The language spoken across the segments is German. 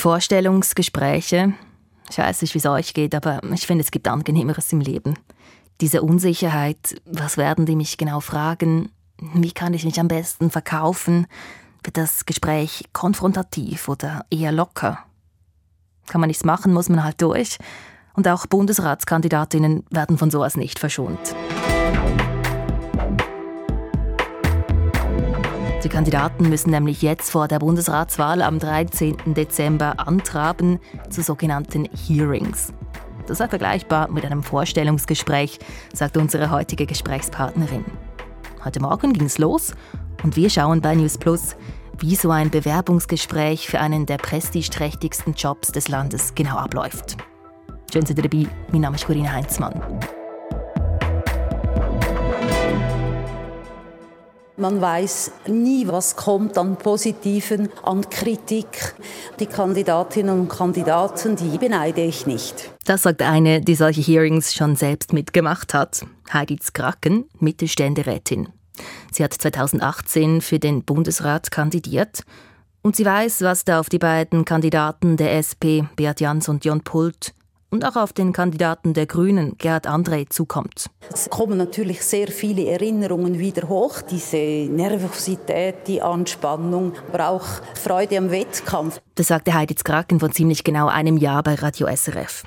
Vorstellungsgespräche. Ich weiß nicht, wie es euch geht, aber ich finde, es gibt angenehmeres im Leben. Diese Unsicherheit, was werden die mich genau fragen? Wie kann ich mich am besten verkaufen? Wird das Gespräch konfrontativ oder eher locker? Kann man nichts machen, muss man halt durch. Und auch Bundesratskandidatinnen werden von sowas nicht verschont. Die Kandidaten müssen nämlich jetzt vor der Bundesratswahl am 13. Dezember antraben zu sogenannten Hearings. Das sei vergleichbar mit einem Vorstellungsgespräch, sagt unsere heutige Gesprächspartnerin. Heute Morgen ging es los und wir schauen bei News Plus, wie so ein Bewerbungsgespräch für einen der prestigeträchtigsten Jobs des Landes genau abläuft. Schön, dass ihr dabei. Mein Name ist Corinna Heinzmann. Man weiß nie, was kommt an Positiven, an Kritik. Die Kandidatinnen und Kandidaten, die beneide ich nicht. Das sagt eine, die solche Hearings schon selbst mitgemacht hat. Heidi Skraken, Mittelständerätin. Sie hat 2018 für den Bundesrat kandidiert und sie weiß, was da auf die beiden Kandidaten der SP, Beat Jans und Jon Pult, und auch auf den Kandidaten der Grünen, Gerhard André, zukommt. Es kommen natürlich sehr viele Erinnerungen wieder hoch, diese Nervosität, die Anspannung, aber auch Freude am Wettkampf. Das sagte Heidi Kraken vor ziemlich genau einem Jahr bei Radio SRF.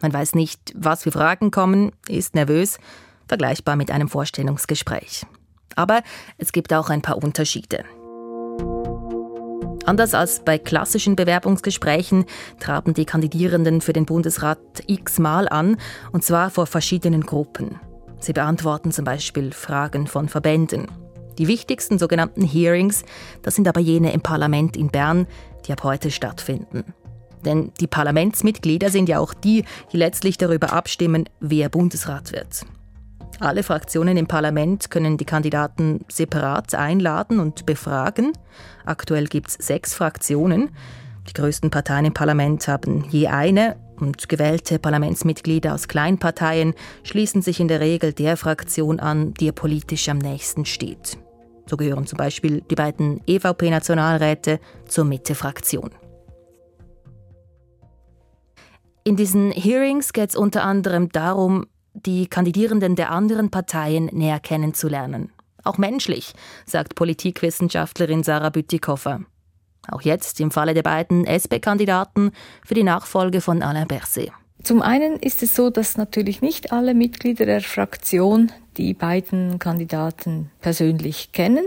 Man weiß nicht, was für Fragen kommen, ist nervös, vergleichbar mit einem Vorstellungsgespräch. Aber es gibt auch ein paar Unterschiede. Anders als bei klassischen Bewerbungsgesprächen traben die Kandidierenden für den Bundesrat x-mal an, und zwar vor verschiedenen Gruppen. Sie beantworten zum Beispiel Fragen von Verbänden. Die wichtigsten sogenannten Hearings, das sind aber jene im Parlament in Bern, die ab heute stattfinden. Denn die Parlamentsmitglieder sind ja auch die, die letztlich darüber abstimmen, wer Bundesrat wird. Alle Fraktionen im Parlament können die Kandidaten separat einladen und befragen. Aktuell gibt es sechs Fraktionen. Die größten Parteien im Parlament haben je eine und gewählte Parlamentsmitglieder aus Kleinparteien schließen sich in der Regel der Fraktion an, die ihr politisch am nächsten steht. So gehören zum Beispiel die beiden EVP-Nationalräte zur Mitte-Fraktion. In diesen Hearings geht es unter anderem darum, die Kandidierenden der anderen Parteien näher kennenzulernen. Auch menschlich, sagt Politikwissenschaftlerin Sarah Bütikofer. Auch jetzt im Falle der beiden SP-Kandidaten für die Nachfolge von Alain Berset. Zum einen ist es so, dass natürlich nicht alle Mitglieder der Fraktion die beiden Kandidaten persönlich kennen.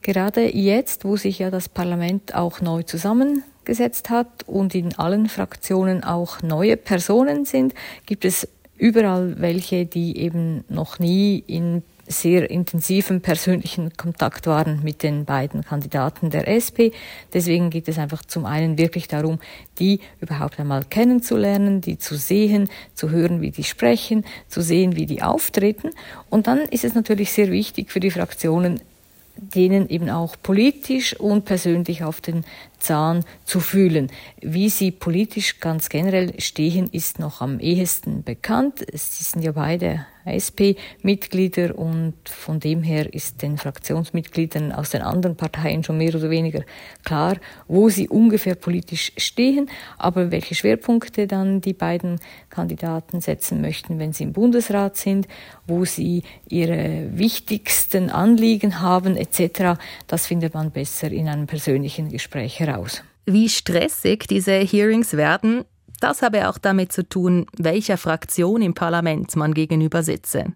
Gerade jetzt, wo sich ja das Parlament auch neu zusammengesetzt hat und in allen Fraktionen auch neue Personen sind, gibt es überall welche, die eben noch nie in sehr intensiven persönlichen Kontakt waren mit den beiden Kandidaten der SP. Deswegen geht es einfach zum einen wirklich darum, die überhaupt einmal kennenzulernen, die zu sehen, zu hören, wie die sprechen, zu sehen, wie die auftreten. Und dann ist es natürlich sehr wichtig für die Fraktionen, denen eben auch politisch und persönlich auf den Zahn zu fühlen. Wie sie politisch ganz generell stehen, ist noch am ehesten bekannt. Sie sind ja beide SP-Mitglieder und von dem her ist den Fraktionsmitgliedern aus den anderen Parteien schon mehr oder weniger klar, wo sie ungefähr politisch stehen, aber welche Schwerpunkte dann die beiden Kandidaten setzen möchten, wenn sie im Bundesrat sind, wo sie ihre wichtigsten Anliegen haben etc., das findet man besser in einem persönlichen Gespräch heraus heraus. Wie stressig diese Hearings werden, das habe auch damit zu tun, welcher Fraktion im Parlament man gegenüber sitze.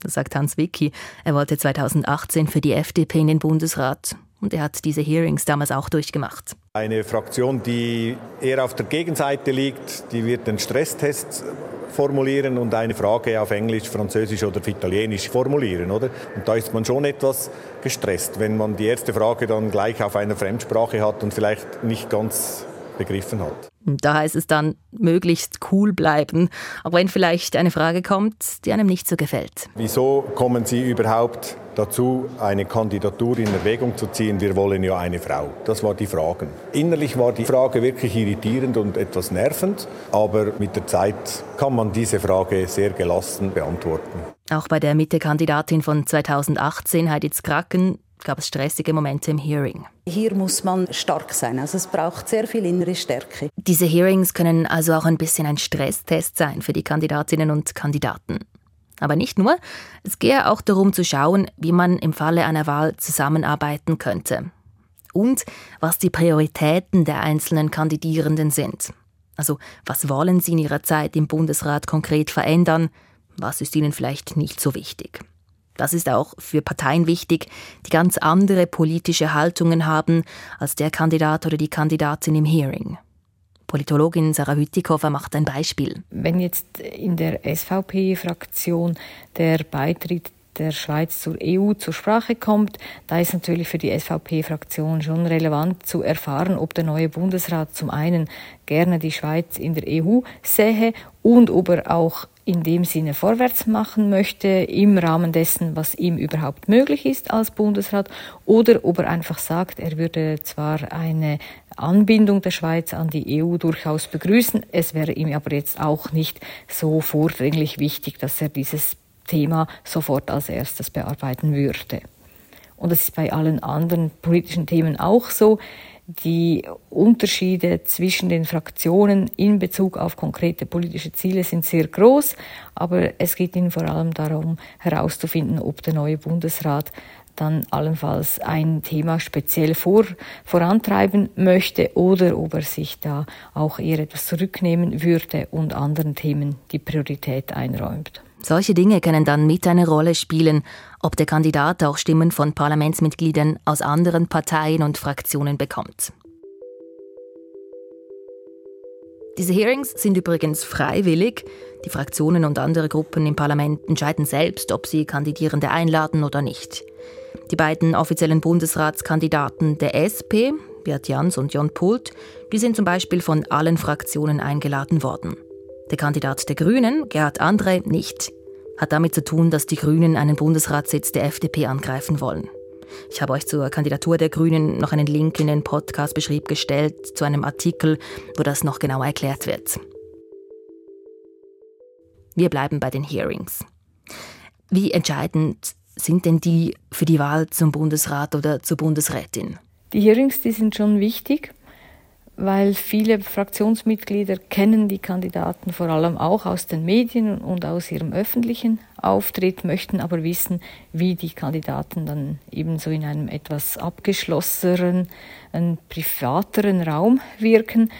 Das sagt Hans Wicki. Er wollte 2018 für die FDP in den Bundesrat. Und er hat diese Hearings damals auch durchgemacht. Eine Fraktion, die eher auf der Gegenseite liegt, die wird den Stresstest formulieren und eine Frage auf Englisch, Französisch oder Italienisch formulieren, oder? Und da ist man schon etwas gestresst, wenn man die erste Frage dann gleich auf einer Fremdsprache hat und vielleicht nicht ganz begriffen hat. Da heißt es dann, möglichst cool bleiben, auch wenn vielleicht eine Frage kommt, die einem nicht so gefällt. Wieso kommen Sie überhaupt dazu, eine Kandidatur in Erwägung zu ziehen? Wir wollen ja eine Frau. Das war die Frage. Innerlich war die Frage wirklich irritierend und etwas nervend, aber mit der Zeit kann man diese Frage sehr gelassen beantworten. Auch bei der Mitte-Kandidatin von 2018, Heidi Kraken, gab es stressige Momente im Hearing. Hier muss man stark sein, also es braucht sehr viel innere Stärke. Diese Hearings können also auch ein bisschen ein Stresstest sein für die Kandidatinnen und Kandidaten. Aber nicht nur, es gehe auch darum zu schauen, wie man im Falle einer Wahl zusammenarbeiten könnte. Und was die Prioritäten der einzelnen Kandidierenden sind. Also was wollen sie in ihrer Zeit im Bundesrat konkret verändern, was ist ihnen vielleicht nicht so wichtig. Das ist auch für Parteien wichtig, die ganz andere politische Haltungen haben als der Kandidat oder die Kandidatin im Hearing. Politologin Sarah Hütikofer macht ein Beispiel. Wenn jetzt in der SVP-Fraktion der Beitritt der Schweiz zur EU zur Sprache kommt, da ist natürlich für die SVP-Fraktion schon relevant zu erfahren, ob der neue Bundesrat zum einen gerne die Schweiz in der EU sähe und ob er auch in dem Sinne vorwärts machen möchte, im Rahmen dessen, was ihm überhaupt möglich ist als Bundesrat, oder ob er einfach sagt, er würde zwar eine Anbindung der Schweiz an die EU durchaus begrüßen, es wäre ihm aber jetzt auch nicht so vordringlich wichtig, dass er dieses Thema sofort als erstes bearbeiten würde. Und das ist bei allen anderen politischen Themen auch so. Die Unterschiede zwischen den Fraktionen in Bezug auf konkrete politische Ziele sind sehr groß, aber es geht ihnen vor allem darum herauszufinden, ob der neue Bundesrat dann allenfalls ein Thema speziell vor, vorantreiben möchte oder ob er sich da auch eher etwas zurücknehmen würde und anderen Themen die Priorität einräumt. Solche Dinge können dann mit eine Rolle spielen, ob der Kandidat auch Stimmen von Parlamentsmitgliedern aus anderen Parteien und Fraktionen bekommt. Diese Hearings sind übrigens freiwillig. Die Fraktionen und andere Gruppen im Parlament entscheiden selbst, ob sie Kandidierende einladen oder nicht. Die beiden offiziellen Bundesratskandidaten der SP, Bert Jans und Jon Pult, die sind zum Beispiel von allen Fraktionen eingeladen worden. Der Kandidat der Grünen, Gerhard André, nicht. Hat damit zu tun, dass die Grünen einen Bundesratssitz der FDP angreifen wollen. Ich habe euch zur Kandidatur der Grünen noch einen Link in den Podcast-Beschrieb gestellt, zu einem Artikel, wo das noch genauer erklärt wird. Wir bleiben bei den Hearings. Wie entscheidend sind denn die für die Wahl zum Bundesrat oder zur Bundesrätin? Die Hearings, die sind schon wichtig weil viele Fraktionsmitglieder kennen die Kandidaten vor allem auch aus den Medien und aus ihrem öffentlichen Auftritt, möchten aber wissen, wie die Kandidaten dann ebenso in einem etwas abgeschlossenen, privateren Raum wirken.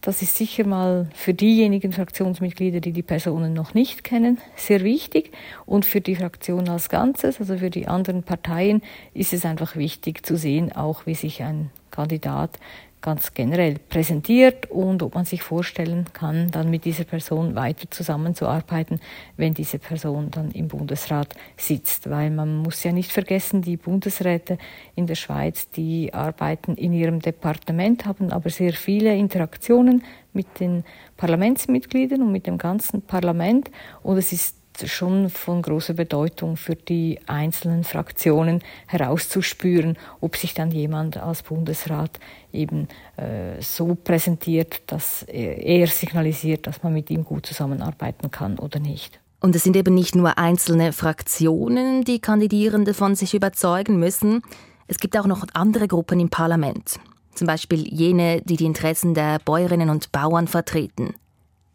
Das ist sicher mal für diejenigen Fraktionsmitglieder, die die Personen noch nicht kennen, sehr wichtig. Und für die Fraktion als Ganzes, also für die anderen Parteien, ist es einfach wichtig zu sehen, auch wie sich ein Kandidat ganz generell präsentiert und ob man sich vorstellen kann, dann mit dieser Person weiter zusammenzuarbeiten, wenn diese Person dann im Bundesrat sitzt. Weil man muss ja nicht vergessen, die Bundesräte in der Schweiz, die arbeiten in ihrem Departement, haben aber sehr viele Interaktionen mit den Parlamentsmitgliedern und mit dem ganzen Parlament und es ist schon von großer Bedeutung für die einzelnen Fraktionen herauszuspüren, ob sich dann jemand als Bundesrat eben äh, so präsentiert, dass er signalisiert, dass man mit ihm gut zusammenarbeiten kann oder nicht. Und es sind eben nicht nur einzelne Fraktionen, die Kandidierende von sich überzeugen müssen. Es gibt auch noch andere Gruppen im Parlament. Zum Beispiel jene, die die Interessen der Bäuerinnen und Bauern vertreten.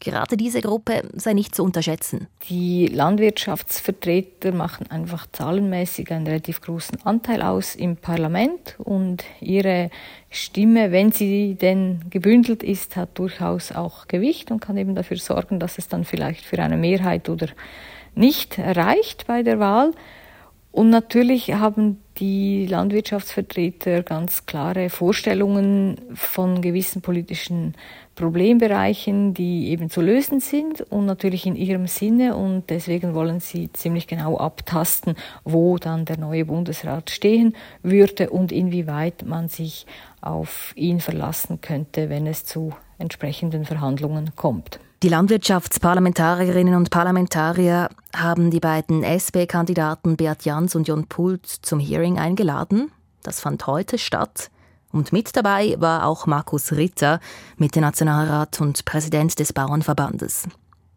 Gerade diese Gruppe sei nicht zu unterschätzen. Die Landwirtschaftsvertreter machen einfach zahlenmäßig einen relativ großen Anteil aus im Parlament und ihre Stimme, wenn sie denn gebündelt ist, hat durchaus auch Gewicht und kann eben dafür sorgen, dass es dann vielleicht für eine Mehrheit oder nicht reicht bei der Wahl. Und natürlich haben die Landwirtschaftsvertreter ganz klare Vorstellungen von gewissen politischen Problembereichen, die eben zu lösen sind und natürlich in ihrem Sinne und deswegen wollen sie ziemlich genau abtasten, wo dann der neue Bundesrat stehen würde und inwieweit man sich auf ihn verlassen könnte, wenn es zu entsprechenden Verhandlungen kommt. Die Landwirtschaftsparlamentarierinnen und Parlamentarier haben die beiden SP-Kandidaten Beat Jans und Jon Pult zum Hearing eingeladen. Das fand heute statt. Und mit dabei war auch Markus Ritter, Mitte-Nationalrat und Präsident des Bauernverbandes.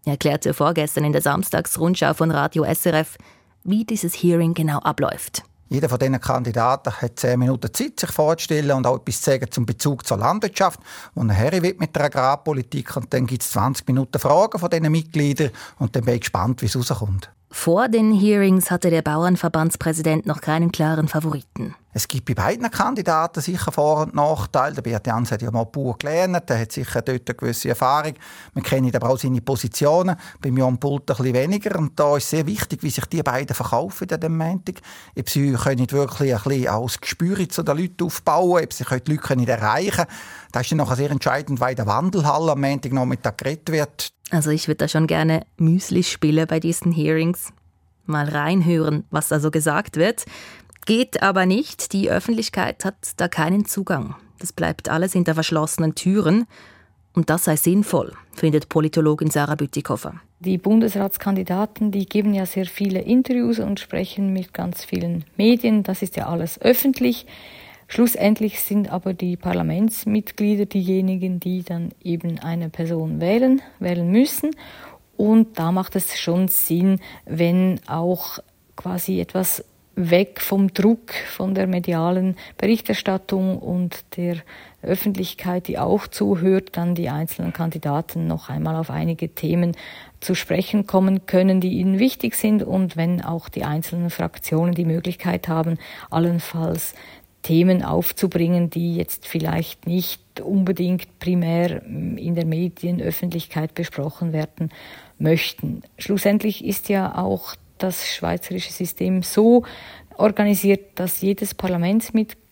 Er erklärte vorgestern in der Samstagsrundschau von Radio SRF, wie dieses Hearing genau abläuft. Jeder von diesen Kandidaten hat zehn Minuten Zeit, sich vorzustellen und auch etwas zu sagen zum Bezug zur Landwirtschaft, wo er her will mit der Agrarpolitik. Und dann gibt es 20 Minuten Fragen von diesen Mitgliedern und dann bin ich gespannt, wie es rauskommt. Vor den Hearings hatte der Bauernverbandspräsident noch keinen klaren Favoriten. Es gibt bei beiden Kandidaten sicher Vor- und Nachteile. Der Beat Jans hat ja mal Bauer gelernt, der hat sicher dort eine gewisse Erfahrung. Man kennt aber auch seine Positionen. Bei Jan Pult ein bisschen weniger. Und da ist sehr wichtig, wie sich die beiden verkaufen an dem Montag. Ob sie können wirklich ein bisschen als Gespür zu den Leuten aufbauen, ob sie die Leute nicht erreichen können. Das ist dann nachher sehr entscheidend, weil der Wandelhalle am Montag Nachmittag geredet wird. Also ich würde da schon gerne Müsli spielen bei diesen Hearings. Mal reinhören, was da so gesagt wird. Geht aber nicht. Die Öffentlichkeit hat da keinen Zugang. Das bleibt alles hinter verschlossenen Türen. Und das sei sinnvoll, findet Politologin Sarah Bütikofer. Die Bundesratskandidaten, die geben ja sehr viele Interviews und sprechen mit ganz vielen Medien. Das ist ja alles öffentlich. Schlussendlich sind aber die Parlamentsmitglieder diejenigen, die dann eben eine Person wählen, wählen müssen. Und da macht es schon Sinn, wenn auch quasi etwas weg vom Druck von der medialen Berichterstattung und der Öffentlichkeit, die auch zuhört, dann die einzelnen Kandidaten noch einmal auf einige Themen zu sprechen kommen können, die ihnen wichtig sind und wenn auch die einzelnen Fraktionen die Möglichkeit haben, allenfalls Themen aufzubringen, die jetzt vielleicht nicht unbedingt primär in der Medienöffentlichkeit besprochen werden möchten. Schlussendlich ist ja auch das schweizerische System so organisiert, dass jedes Parlamentsmitglied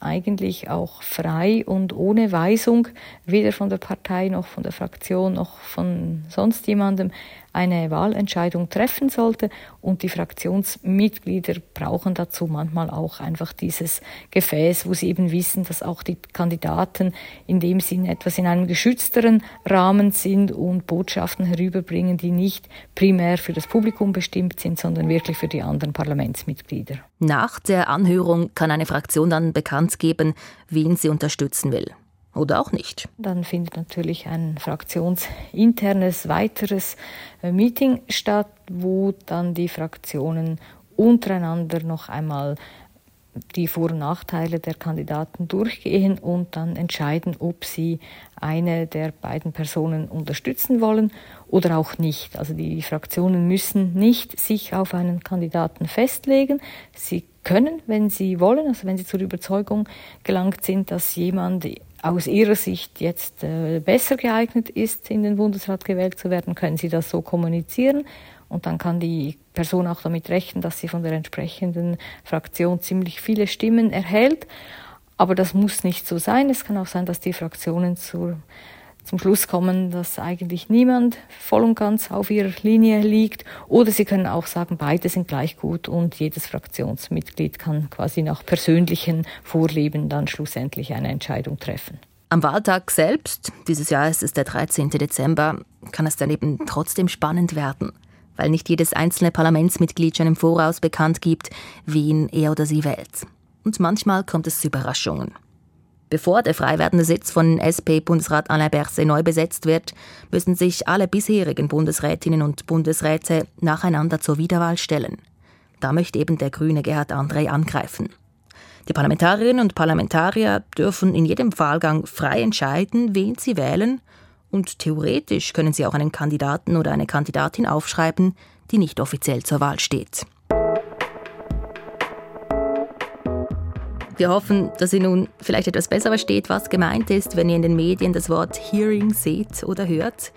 eigentlich auch frei und ohne Weisung, weder von der Partei noch von der Fraktion noch von sonst jemandem, eine Wahlentscheidung treffen sollte. Und die Fraktionsmitglieder brauchen dazu manchmal auch einfach dieses Gefäß, wo sie eben wissen, dass auch die Kandidaten in dem Sinne etwas in einem geschützteren Rahmen sind und Botschaften herüberbringen, die nicht primär für das Publikum bestimmt sind, sondern wirklich für die anderen Parlamentsmitglieder. Nach der Anhörung kann eine Fraktion dann bekannt geben, wen sie unterstützen will oder auch nicht. Dann findet natürlich ein fraktionsinternes weiteres äh, Meeting statt, wo dann die Fraktionen untereinander noch einmal die Vor- und Nachteile der Kandidaten durchgehen und dann entscheiden, ob sie eine der beiden Personen unterstützen wollen oder auch nicht. Also die Fraktionen müssen nicht sich auf einen Kandidaten festlegen. Sie können, wenn sie wollen, also wenn sie zur Überzeugung gelangt sind, dass jemand aus Ihrer Sicht jetzt äh, besser geeignet ist, in den Bundesrat gewählt zu werden, können Sie das so kommunizieren. Und dann kann die Person auch damit rechnen, dass sie von der entsprechenden Fraktion ziemlich viele Stimmen erhält. Aber das muss nicht so sein. Es kann auch sein, dass die Fraktionen zur zum Schluss kommen, dass eigentlich niemand voll und ganz auf ihrer Linie liegt. Oder sie können auch sagen, beide sind gleich gut und jedes Fraktionsmitglied kann quasi nach persönlichen Vorlieben dann schlussendlich eine Entscheidung treffen. Am Wahltag selbst, dieses Jahr ist es der 13. Dezember, kann es dann eben trotzdem spannend werden, weil nicht jedes einzelne Parlamentsmitglied schon im Voraus bekannt gibt, wen er oder sie wählt. Und manchmal kommt es zu Überraschungen. Bevor der frei werdende Sitz von SP-Bundesrat Alain Berset neu besetzt wird, müssen sich alle bisherigen Bundesrätinnen und Bundesräte nacheinander zur Wiederwahl stellen. Da möchte eben der grüne Gerhard André angreifen. Die Parlamentarierinnen und Parlamentarier dürfen in jedem Wahlgang frei entscheiden, wen sie wählen, und theoretisch können sie auch einen Kandidaten oder eine Kandidatin aufschreiben, die nicht offiziell zur Wahl steht. Wir hoffen, dass ihr nun vielleicht etwas besser versteht, was gemeint ist, wenn ihr in den Medien das Wort Hearing seht oder hört.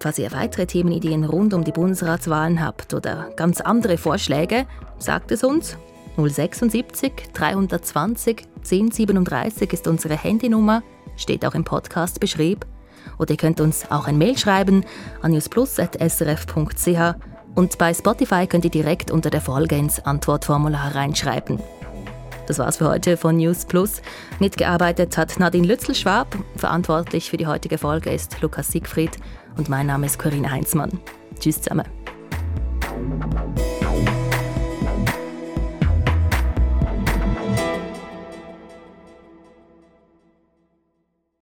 Falls ihr weitere Themenideen rund um die Bundesratswahlen habt oder ganz andere Vorschläge, sagt es uns. 076 320 1037 ist unsere Handynummer, steht auch im Podcast beschrieb. Oder ihr könnt uns auch ein Mail schreiben an newsplus.srf.ch und bei Spotify könnt ihr direkt unter der Folge ins Antwortformular reinschreiben. Das war's für heute von News Plus. Mitgearbeitet hat Nadine Lützel-Schwab. Verantwortlich für die heutige Folge ist Lukas Siegfried. Und mein Name ist Corinne Heinzmann. Tschüss zusammen.